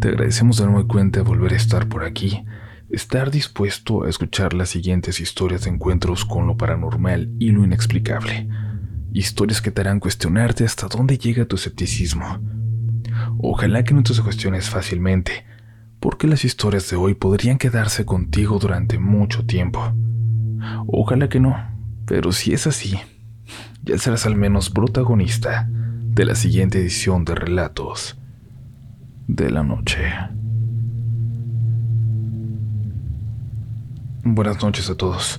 Te agradecemos de nuevo cuenta volver a estar por aquí, estar dispuesto a escuchar las siguientes historias de encuentros con lo paranormal y lo inexplicable. Historias que te harán cuestionarte hasta dónde llega tu escepticismo. Ojalá que no te cuestiones fácilmente, porque las historias de hoy podrían quedarse contigo durante mucho tiempo. Ojalá que no, pero si es así, ya serás al menos protagonista de la siguiente edición de Relatos de la Noche. Buenas noches a todos.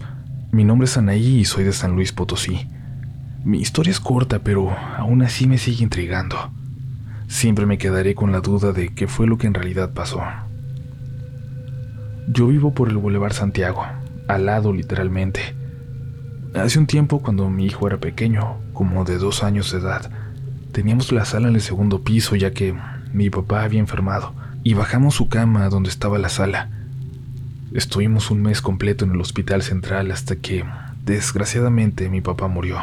Mi nombre es Anaí y soy de San Luis Potosí. Mi historia es corta, pero aún así me sigue intrigando. Siempre me quedaré con la duda de qué fue lo que en realidad pasó. Yo vivo por el Boulevard Santiago, al lado literalmente. Hace un tiempo, cuando mi hijo era pequeño, como de dos años de edad, teníamos la sala en el segundo piso ya que mi papá había enfermado y bajamos su cama donde estaba la sala. Estuvimos un mes completo en el hospital central hasta que, desgraciadamente, mi papá murió.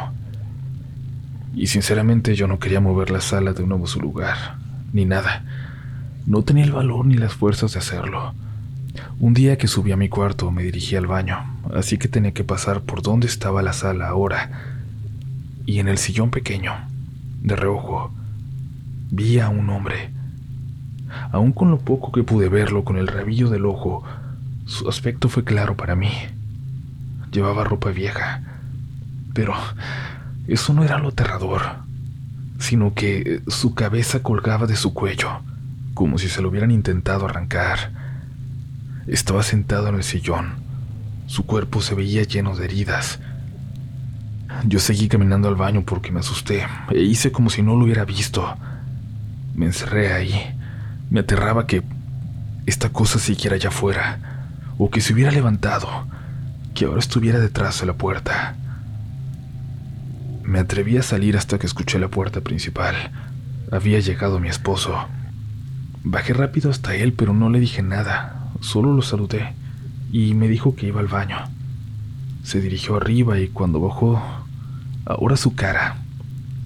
Y sinceramente yo no quería mover la sala de nuevo a su lugar, ni nada. No tenía el valor ni las fuerzas de hacerlo. Un día que subí a mi cuarto me dirigí al baño, así que tenía que pasar por donde estaba la sala ahora. Y en el sillón pequeño, de reojo, vi a un hombre. Aun con lo poco que pude verlo con el rabillo del ojo, su aspecto fue claro para mí. Llevaba ropa vieja, pero eso no era lo aterrador, sino que su cabeza colgaba de su cuello, como si se lo hubieran intentado arrancar. Estaba sentado en el sillón. Su cuerpo se veía lleno de heridas. Yo seguí caminando al baño porque me asusté e hice como si no lo hubiera visto. Me encerré ahí. Me aterraba que esta cosa siguiera allá afuera, o que se hubiera levantado, que ahora estuviera detrás de la puerta. Me atreví a salir hasta que escuché la puerta principal. Había llegado mi esposo. Bajé rápido hasta él, pero no le dije nada, solo lo saludé y me dijo que iba al baño. Se dirigió arriba y cuando bajó, ahora su cara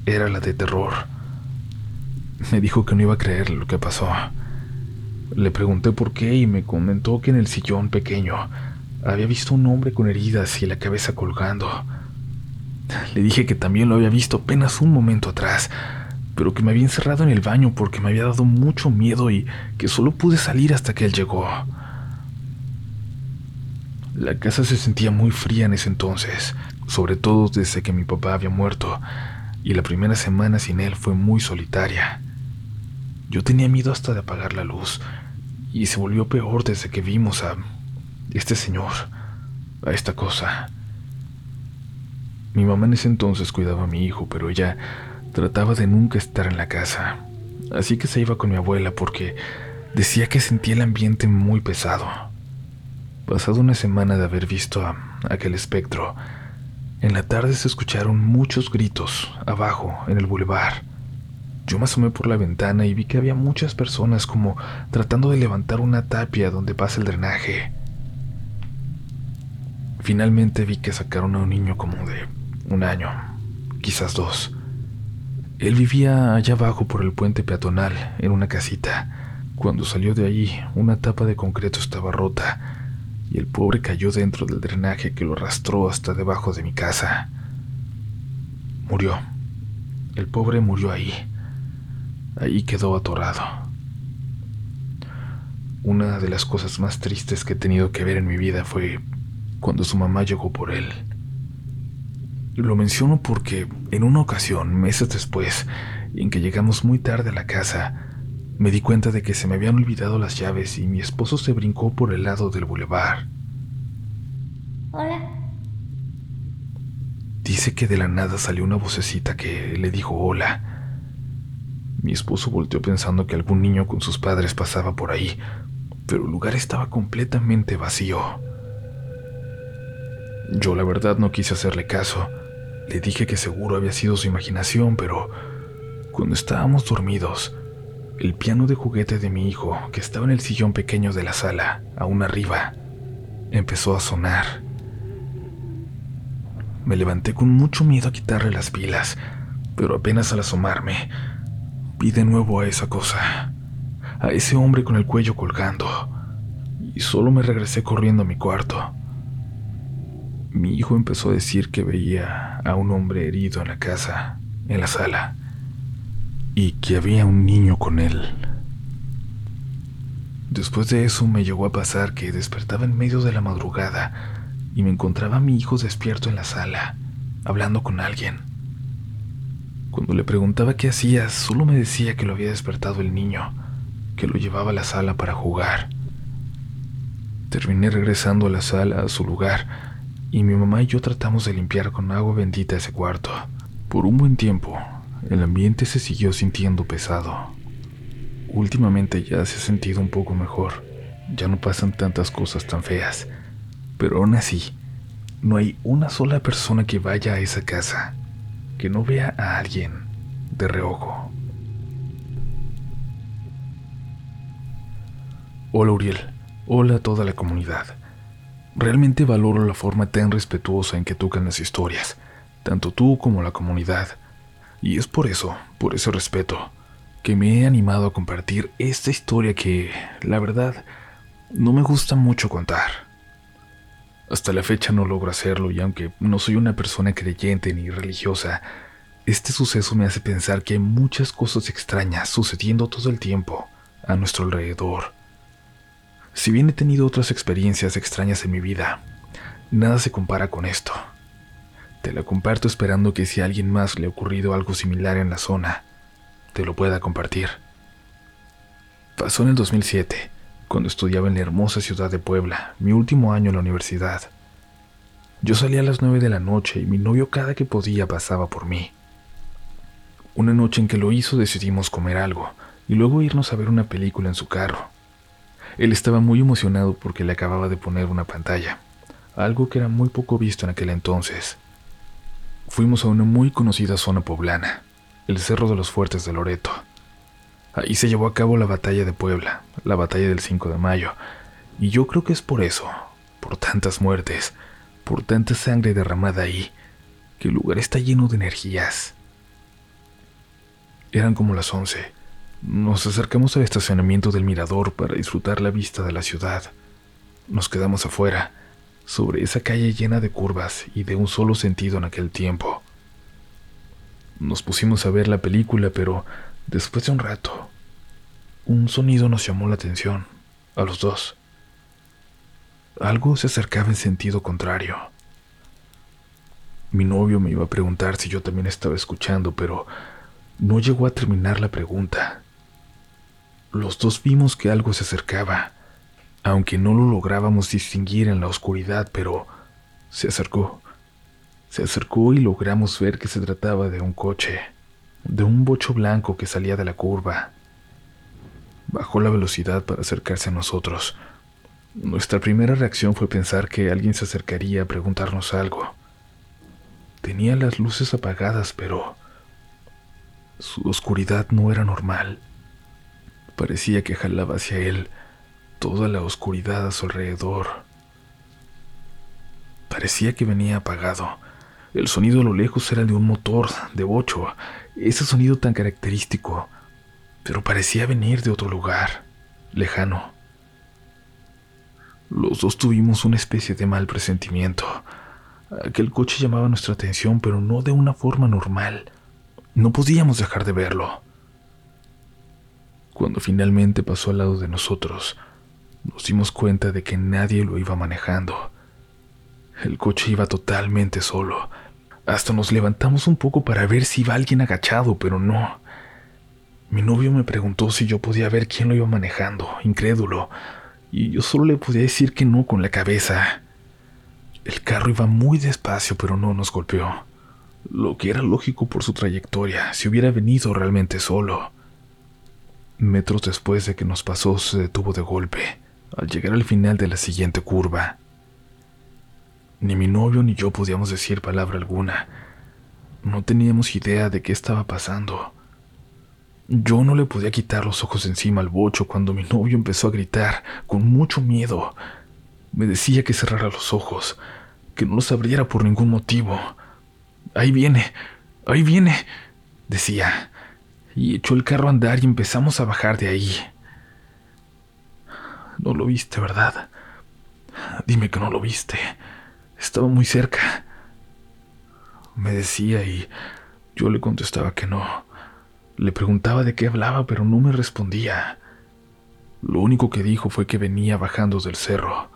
era la de terror. Me dijo que no iba a creer lo que pasó. Le pregunté por qué y me comentó que en el sillón pequeño había visto un hombre con heridas y la cabeza colgando. Le dije que también lo había visto apenas un momento atrás, pero que me había encerrado en el baño porque me había dado mucho miedo y que solo pude salir hasta que él llegó. La casa se sentía muy fría en ese entonces, sobre todo desde que mi papá había muerto, y la primera semana sin él fue muy solitaria. Yo tenía miedo hasta de apagar la luz, y se volvió peor desde que vimos a este señor, a esta cosa. Mi mamá en ese entonces cuidaba a mi hijo, pero ella trataba de nunca estar en la casa, así que se iba con mi abuela porque decía que sentía el ambiente muy pesado. Pasado una semana de haber visto a aquel espectro, en la tarde se escucharon muchos gritos abajo en el bulevar. Yo me asomé por la ventana y vi que había muchas personas como tratando de levantar una tapia donde pasa el drenaje. Finalmente vi que sacaron a un niño como de un año, quizás dos. Él vivía allá abajo por el puente peatonal, en una casita. Cuando salió de allí, una tapa de concreto estaba rota y el pobre cayó dentro del drenaje que lo arrastró hasta debajo de mi casa. Murió. El pobre murió ahí. Ahí quedó atorado. Una de las cosas más tristes que he tenido que ver en mi vida fue cuando su mamá llegó por él. Lo menciono porque en una ocasión, meses después, en que llegamos muy tarde a la casa, me di cuenta de que se me habían olvidado las llaves y mi esposo se brincó por el lado del bulevar. Hola. Dice que de la nada salió una vocecita que le dijo hola. Mi esposo volteó pensando que algún niño con sus padres pasaba por ahí, pero el lugar estaba completamente vacío. Yo la verdad no quise hacerle caso. Le dije que seguro había sido su imaginación, pero cuando estábamos dormidos, el piano de juguete de mi hijo, que estaba en el sillón pequeño de la sala, aún arriba, empezó a sonar. Me levanté con mucho miedo a quitarle las pilas, pero apenas al asomarme, vi de nuevo a esa cosa, a ese hombre con el cuello colgando, y solo me regresé corriendo a mi cuarto. Mi hijo empezó a decir que veía a un hombre herido en la casa, en la sala, y que había un niño con él. Después de eso me llegó a pasar que despertaba en medio de la madrugada y me encontraba a mi hijo despierto en la sala, hablando con alguien. Cuando le preguntaba qué hacía, solo me decía que lo había despertado el niño, que lo llevaba a la sala para jugar. Terminé regresando a la sala, a su lugar, y mi mamá y yo tratamos de limpiar con agua bendita ese cuarto. Por un buen tiempo, el ambiente se siguió sintiendo pesado. Últimamente ya se ha sentido un poco mejor, ya no pasan tantas cosas tan feas pero aún así, no hay una sola persona que vaya a esa casa que no vea a alguien de reojo. Hola Uriel, hola a toda la comunidad. Realmente valoro la forma tan respetuosa en que tocan las historias, tanto tú como la comunidad. Y es por eso, por ese respeto, que me he animado a compartir esta historia que, la verdad, no me gusta mucho contar. Hasta la fecha no logro hacerlo y aunque no soy una persona creyente ni religiosa, este suceso me hace pensar que hay muchas cosas extrañas sucediendo todo el tiempo a nuestro alrededor. Si bien he tenido otras experiencias extrañas en mi vida, nada se compara con esto. Te la comparto esperando que si a alguien más le ha ocurrido algo similar en la zona, te lo pueda compartir. Pasó en el 2007 cuando estudiaba en la hermosa ciudad de Puebla, mi último año en la universidad. Yo salía a las nueve de la noche y mi novio cada que podía pasaba por mí. Una noche en que lo hizo decidimos comer algo y luego irnos a ver una película en su carro. Él estaba muy emocionado porque le acababa de poner una pantalla, algo que era muy poco visto en aquel entonces. Fuimos a una muy conocida zona poblana, el Cerro de los Fuertes de Loreto. Ahí se llevó a cabo la batalla de Puebla, la batalla del 5 de mayo, y yo creo que es por eso, por tantas muertes, por tanta sangre derramada ahí, que el lugar está lleno de energías. Eran como las 11. Nos acercamos al estacionamiento del mirador para disfrutar la vista de la ciudad. Nos quedamos afuera, sobre esa calle llena de curvas y de un solo sentido en aquel tiempo. Nos pusimos a ver la película, pero Después de un rato, un sonido nos llamó la atención, a los dos. Algo se acercaba en sentido contrario. Mi novio me iba a preguntar si yo también estaba escuchando, pero no llegó a terminar la pregunta. Los dos vimos que algo se acercaba, aunque no lo lográbamos distinguir en la oscuridad, pero se acercó. Se acercó y logramos ver que se trataba de un coche de un bocho blanco que salía de la curva. Bajó la velocidad para acercarse a nosotros. Nuestra primera reacción fue pensar que alguien se acercaría a preguntarnos algo. Tenía las luces apagadas, pero su oscuridad no era normal. Parecía que jalaba hacia él toda la oscuridad a su alrededor. Parecía que venía apagado. El sonido a lo lejos era de un motor de bocho, ese sonido tan característico, pero parecía venir de otro lugar, lejano. Los dos tuvimos una especie de mal presentimiento. Aquel coche llamaba nuestra atención, pero no de una forma normal. No podíamos dejar de verlo. Cuando finalmente pasó al lado de nosotros, nos dimos cuenta de que nadie lo iba manejando. El coche iba totalmente solo, hasta nos levantamos un poco para ver si iba alguien agachado, pero no. Mi novio me preguntó si yo podía ver quién lo iba manejando, incrédulo, y yo solo le podía decir que no con la cabeza. El carro iba muy despacio, pero no nos golpeó. lo que era lógico por su trayectoria si hubiera venido realmente solo. Metros después de que nos pasó, se detuvo de golpe, al llegar al final de la siguiente curva. Ni mi novio ni yo podíamos decir palabra alguna. No teníamos idea de qué estaba pasando. Yo no le podía quitar los ojos encima al bocho cuando mi novio empezó a gritar con mucho miedo. Me decía que cerrara los ojos, que no los abriera por ningún motivo. Ahí viene, ahí viene, decía y echó el carro a andar y empezamos a bajar de ahí. No lo viste, ¿verdad? Dime que no lo viste. Estaba muy cerca. Me decía y yo le contestaba que no. Le preguntaba de qué hablaba, pero no me respondía. Lo único que dijo fue que venía bajando del cerro.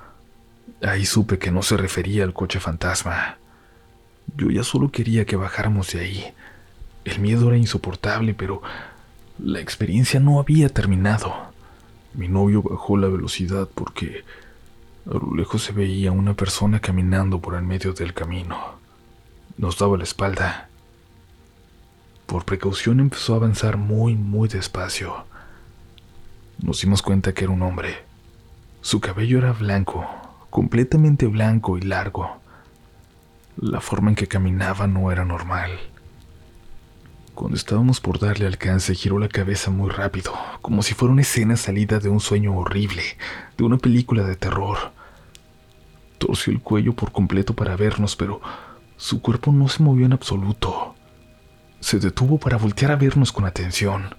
Ahí supe que no se refería al coche fantasma. Yo ya solo quería que bajáramos de ahí el miedo era insoportable, pero la experiencia no había terminado. Mi novio bajó la velocidad porque a lo lejos se veía una persona caminando por el medio del camino. Nos daba la espalda. Por precaución empezó a avanzar muy, muy despacio. Nos dimos cuenta que era un hombre. Su cabello era blanco, completamente blanco y largo. La forma en que caminaba no era normal. Cuando estábamos por darle alcance, giró la cabeza muy rápido, como si fuera una escena salida de un sueño horrible, de una película de terror. Torció el cuello por completo para vernos, pero su cuerpo no se movió en absoluto. Se detuvo para voltear a vernos con atención.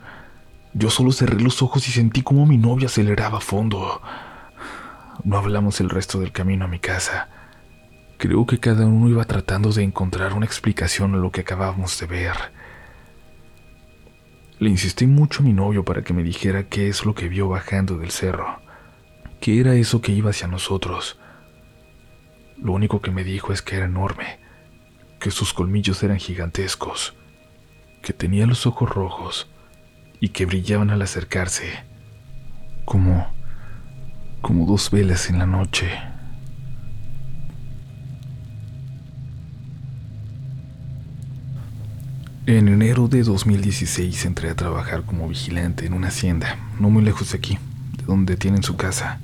Yo solo cerré los ojos y sentí como mi novia aceleraba a fondo. No hablamos el resto del camino a mi casa. Creo que cada uno iba tratando de encontrar una explicación a lo que acabábamos de ver. Le insistí mucho a mi novio para que me dijera qué es lo que vio bajando del cerro, qué era eso que iba hacia nosotros. Lo único que me dijo es que era enorme, que sus colmillos eran gigantescos, que tenía los ojos rojos y que brillaban al acercarse, como como dos velas en la noche. En enero de 2016 entré a trabajar como vigilante en una hacienda, no muy lejos de aquí, de donde tienen su casa.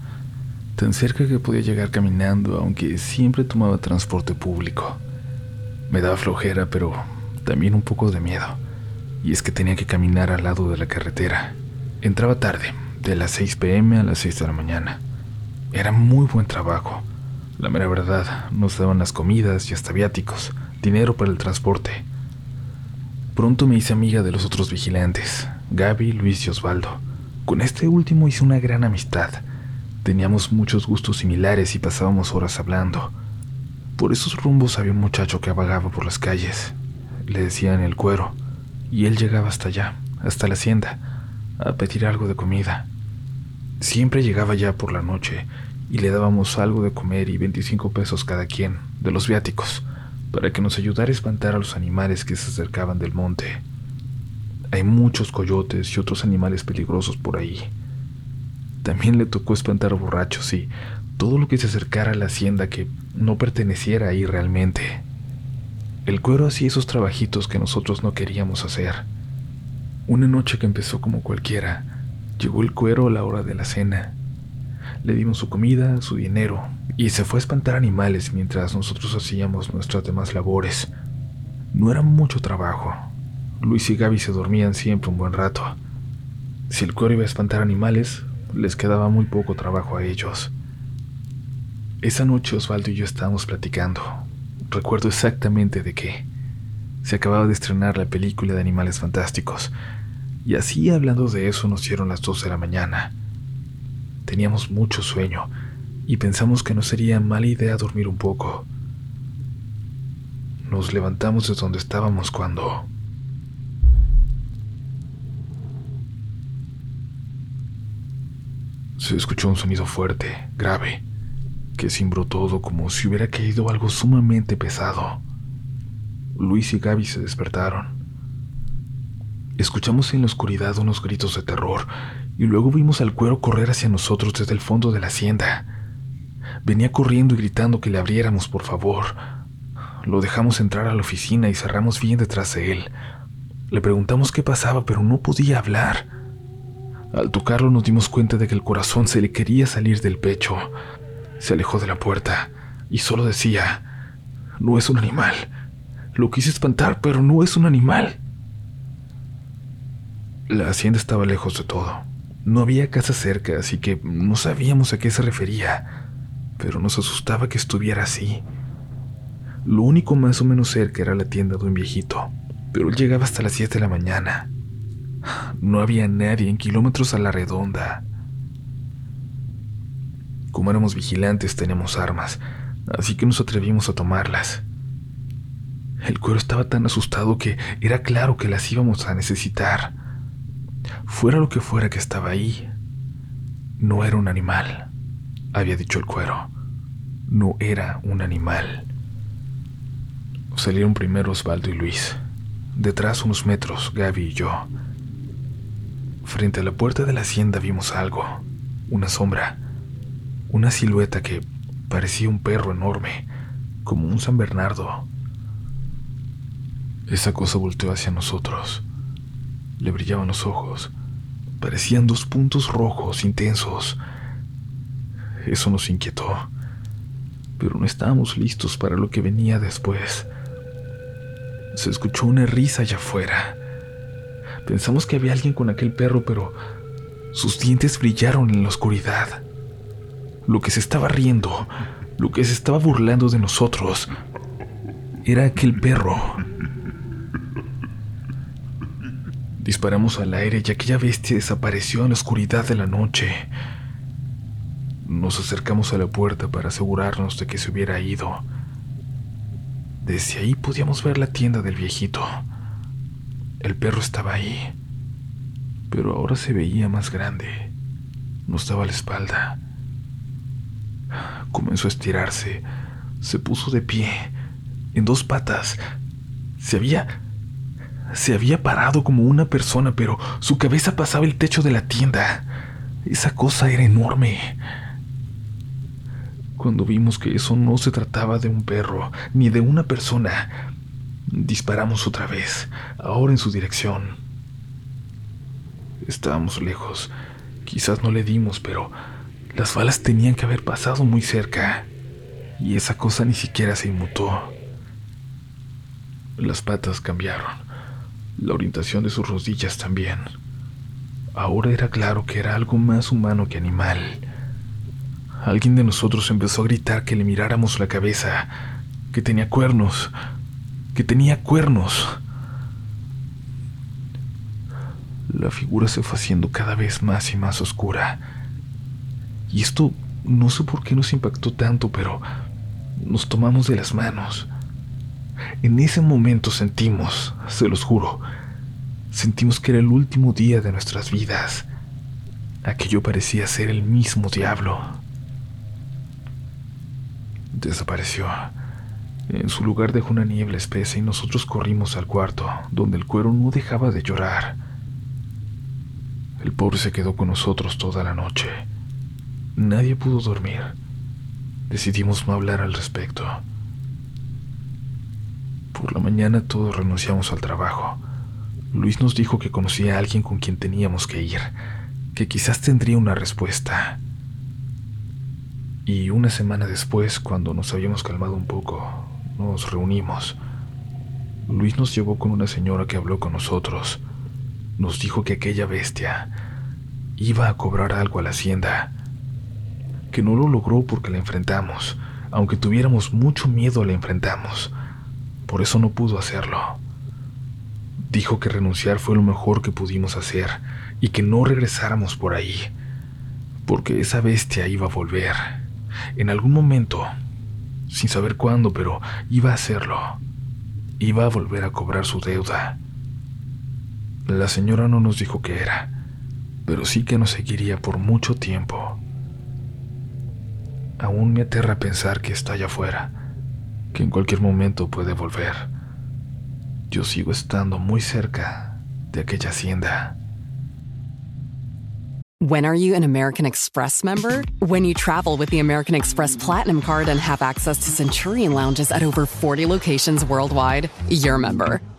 Tan cerca que podía llegar caminando, aunque siempre tomaba transporte público. Me daba flojera, pero también un poco de miedo. Y es que tenía que caminar al lado de la carretera. Entraba tarde, de las 6 pm a las 6 de la mañana. Era muy buen trabajo. La mera verdad, nos daban las comidas y hasta viáticos, dinero para el transporte. Pronto me hice amiga de los otros vigilantes, Gaby, Luis y Osvaldo. Con este último hice una gran amistad. Teníamos muchos gustos similares y pasábamos horas hablando. Por esos rumbos había un muchacho que vagaba por las calles. Le decían el cuero, y él llegaba hasta allá, hasta la hacienda, a pedir algo de comida. Siempre llegaba ya por la noche y le dábamos algo de comer y 25 pesos cada quien, de los viáticos para que nos ayudara a espantar a los animales que se acercaban del monte. Hay muchos coyotes y otros animales peligrosos por ahí. También le tocó espantar borrachos y todo lo que se acercara a la hacienda que no perteneciera ahí realmente. El cuero hacía esos trabajitos que nosotros no queríamos hacer. Una noche que empezó como cualquiera, llegó el cuero a la hora de la cena. Le dimos su comida, su dinero y se fue a espantar animales mientras nosotros hacíamos nuestras demás labores. No era mucho trabajo. Luis y Gaby se dormían siempre un buen rato. Si el cuero iba a espantar animales, les quedaba muy poco trabajo a ellos. Esa noche Osvaldo y yo estábamos platicando. Recuerdo exactamente de qué. Se acababa de estrenar la película de Animales Fantásticos, y así hablando de eso nos dieron las dos de la mañana. Teníamos mucho sueño y pensamos que no sería mala idea dormir un poco. Nos levantamos de donde estábamos cuando... Se escuchó un sonido fuerte, grave, que cimbró todo como si hubiera caído algo sumamente pesado. Luis y Gaby se despertaron. Escuchamos en la oscuridad unos gritos de terror y luego vimos al cuero correr hacia nosotros desde el fondo de la hacienda. Venía corriendo y gritando que le abriéramos, por favor. Lo dejamos entrar a la oficina y cerramos bien detrás de él. Le preguntamos qué pasaba, pero no podía hablar. Al tocarlo nos dimos cuenta de que el corazón se le quería salir del pecho. Se alejó de la puerta y solo decía, no es un animal. Lo quise espantar, pero no es un animal. La hacienda estaba lejos de todo. No había casa cerca, así que no sabíamos a qué se refería, pero nos asustaba que estuviera así. Lo único más o menos cerca era la tienda de un viejito, pero él llegaba hasta las 7 de la mañana. No había nadie en kilómetros a la redonda. Como éramos vigilantes, teníamos armas, así que nos atrevimos a tomarlas. El cuero estaba tan asustado que era claro que las íbamos a necesitar. Fuera lo que fuera que estaba ahí, no era un animal, había dicho el cuero. No era un animal. Salieron primero Osvaldo y Luis. Detrás unos metros, Gaby y yo. Frente a la puerta de la hacienda vimos algo, una sombra, una silueta que parecía un perro enorme, como un San Bernardo. Esa cosa volteó hacia nosotros. Le brillaban los ojos. Parecían dos puntos rojos intensos. Eso nos inquietó. Pero no estábamos listos para lo que venía después. Se escuchó una risa allá afuera. Pensamos que había alguien con aquel perro, pero sus dientes brillaron en la oscuridad. Lo que se estaba riendo, lo que se estaba burlando de nosotros, era aquel perro. Disparamos al aire y aquella bestia desapareció en la oscuridad de la noche. Nos acercamos a la puerta para asegurarnos de que se hubiera ido. Desde ahí podíamos ver la tienda del viejito. El perro estaba ahí, pero ahora se veía más grande. Nos daba la espalda. Comenzó a estirarse, se puso de pie, en dos patas. Se había... Se había parado como una persona, pero su cabeza pasaba el techo de la tienda. Esa cosa era enorme. Cuando vimos que eso no se trataba de un perro, ni de una persona, Disparamos otra vez, ahora en su dirección. Estábamos lejos. Quizás no le dimos, pero las balas tenían que haber pasado muy cerca. Y esa cosa ni siquiera se inmutó. Las patas cambiaron. La orientación de sus rodillas también. Ahora era claro que era algo más humano que animal. Alguien de nosotros empezó a gritar que le miráramos la cabeza, que tenía cuernos, que tenía cuernos. La figura se fue haciendo cada vez más y más oscura. Y esto no sé por qué nos impactó tanto, pero nos tomamos de las manos. En ese momento sentimos, se los juro, sentimos que era el último día de nuestras vidas. Aquello parecía ser el mismo diablo. Desapareció. En su lugar dejó una niebla espesa y nosotros corrimos al cuarto, donde el cuero no dejaba de llorar. El pobre se quedó con nosotros toda la noche. Nadie pudo dormir. Decidimos no hablar al respecto. Por la mañana todos renunciamos al trabajo. Luis nos dijo que conocía a alguien con quien teníamos que ir, que quizás tendría una respuesta. Y una semana después, cuando nos habíamos calmado un poco, nos reunimos. Luis nos llevó con una señora que habló con nosotros. Nos dijo que aquella bestia iba a cobrar algo a la hacienda, que no lo logró porque la enfrentamos, aunque tuviéramos mucho miedo la enfrentamos. Por eso no pudo hacerlo. Dijo que renunciar fue lo mejor que pudimos hacer y que no regresáramos por ahí, porque esa bestia iba a volver. En algún momento sin saber cuándo, pero iba a hacerlo. Iba a volver a cobrar su deuda. La señora no nos dijo qué era, pero sí que nos seguiría por mucho tiempo. Aún me aterra pensar que está allá afuera, que en cualquier momento puede volver. Yo sigo estando muy cerca de aquella hacienda. When are you an American Express member? When you travel with the American Express Platinum Card and have access to Centurion lounges at over 40 locations worldwide, you're a member.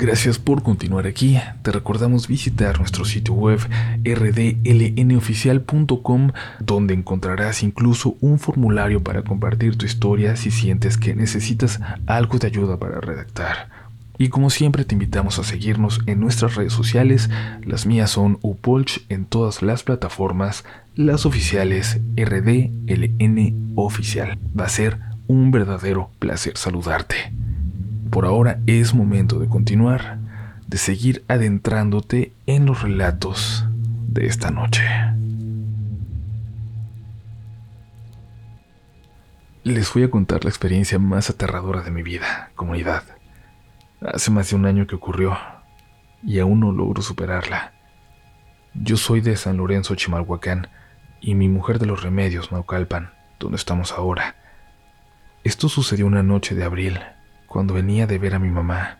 Gracias por continuar aquí. Te recordamos visitar nuestro sitio web rdlnoficial.com donde encontrarás incluso un formulario para compartir tu historia si sientes que necesitas algo de ayuda para redactar. Y como siempre te invitamos a seguirnos en nuestras redes sociales. Las mías son Upolch en todas las plataformas, las oficiales RDLN Oficial. Va a ser un verdadero placer saludarte. Por ahora es momento de continuar, de seguir adentrándote en los relatos de esta noche. Les voy a contar la experiencia más aterradora de mi vida, comunidad. Hace más de un año que ocurrió y aún no logro superarla. Yo soy de San Lorenzo, Chimalhuacán, y mi mujer de los remedios, Naucalpan, donde estamos ahora. Esto sucedió una noche de abril cuando venía de ver a mi mamá.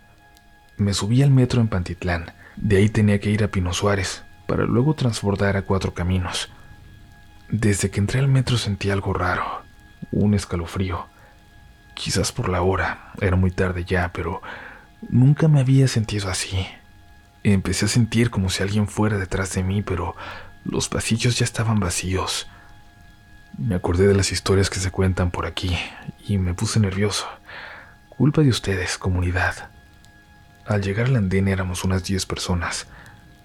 Me subí al metro en Pantitlán, de ahí tenía que ir a Pino Suárez, para luego transbordar a Cuatro Caminos. Desde que entré al metro sentí algo raro, un escalofrío. Quizás por la hora, era muy tarde ya, pero nunca me había sentido así. Empecé a sentir como si alguien fuera detrás de mí, pero los pasillos ya estaban vacíos. Me acordé de las historias que se cuentan por aquí y me puse nervioso. Culpa de ustedes, comunidad. Al llegar al andén éramos unas diez personas,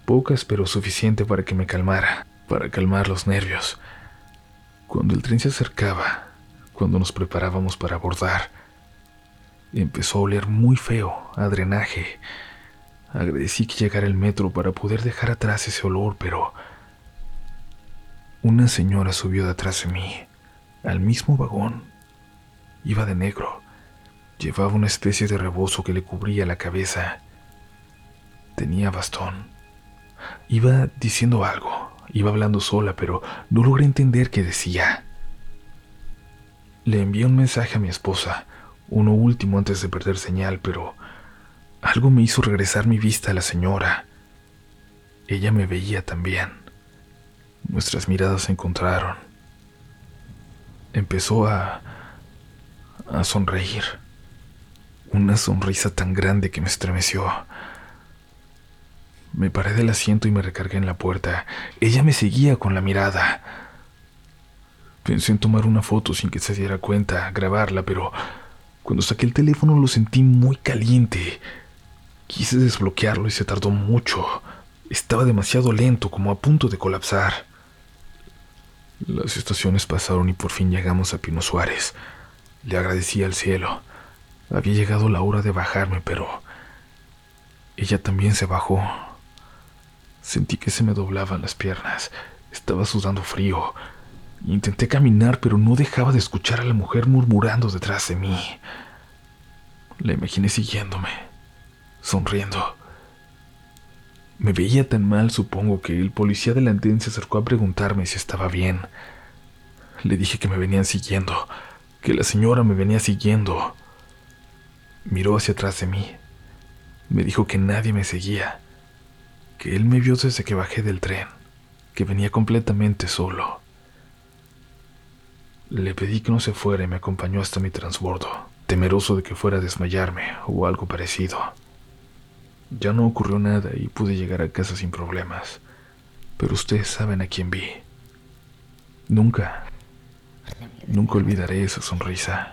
pocas pero suficiente para que me calmara, para calmar los nervios. Cuando el tren se acercaba, cuando nos preparábamos para abordar, empezó a oler muy feo, a drenaje. Agradecí que llegara el metro para poder dejar atrás ese olor, pero una señora subió detrás de mí, al mismo vagón. Iba de negro Llevaba una especie de rebozo que le cubría la cabeza. Tenía bastón. Iba diciendo algo, iba hablando sola, pero no logré entender qué decía. Le envié un mensaje a mi esposa, uno último antes de perder señal, pero algo me hizo regresar mi vista a la señora. Ella me veía también. Nuestras miradas se encontraron. Empezó a... a sonreír una sonrisa tan grande que me estremeció. Me paré del asiento y me recargué en la puerta. Ella me seguía con la mirada. Pensé en tomar una foto sin que se diera cuenta, grabarla, pero cuando saqué el teléfono lo sentí muy caliente. Quise desbloquearlo y se tardó mucho. Estaba demasiado lento, como a punto de colapsar. Las estaciones pasaron y por fin llegamos a Pino Suárez. Le agradecí al cielo. Había llegado la hora de bajarme, pero ella también se bajó. Sentí que se me doblaban las piernas. Estaba sudando frío. Intenté caminar, pero no dejaba de escuchar a la mujer murmurando detrás de mí. La imaginé siguiéndome, sonriendo. Me veía tan mal, supongo, que el policía delantén se acercó a preguntarme si estaba bien. Le dije que me venían siguiendo, que la señora me venía siguiendo. Miró hacia atrás de mí. Me dijo que nadie me seguía, que él me vio desde que bajé del tren, que venía completamente solo. Le pedí que no se fuera y me acompañó hasta mi transbordo, temeroso de que fuera a desmayarme o algo parecido. Ya no ocurrió nada y pude llegar a casa sin problemas, pero ustedes saben a quién vi. Nunca, nunca olvidaré esa sonrisa.